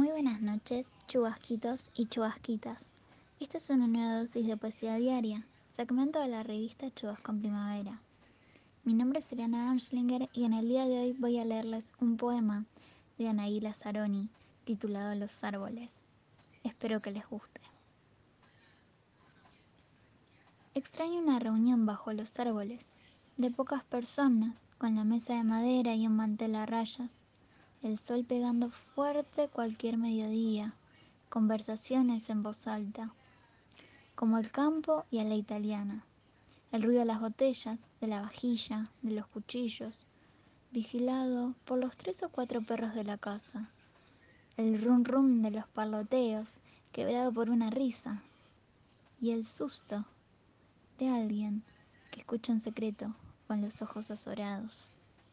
Muy buenas noches, chubasquitos y chubasquitas. Esta es una nueva dosis de poesía diaria, segmento de la revista Chubasco en Primavera. Mi nombre es Eliana Amschlinger y en el día de hoy voy a leerles un poema de Anaí Lazzaroni titulado Los árboles. Espero que les guste. Extraño una reunión bajo los árboles, de pocas personas, con la mesa de madera y un mantel a rayas el sol pegando fuerte cualquier mediodía, conversaciones en voz alta, como el campo y a la italiana, el ruido de las botellas, de la vajilla, de los cuchillos, vigilado por los tres o cuatro perros de la casa, el rum rum de los parloteos, quebrado por una risa, y el susto de alguien que escucha un secreto con los ojos azorados.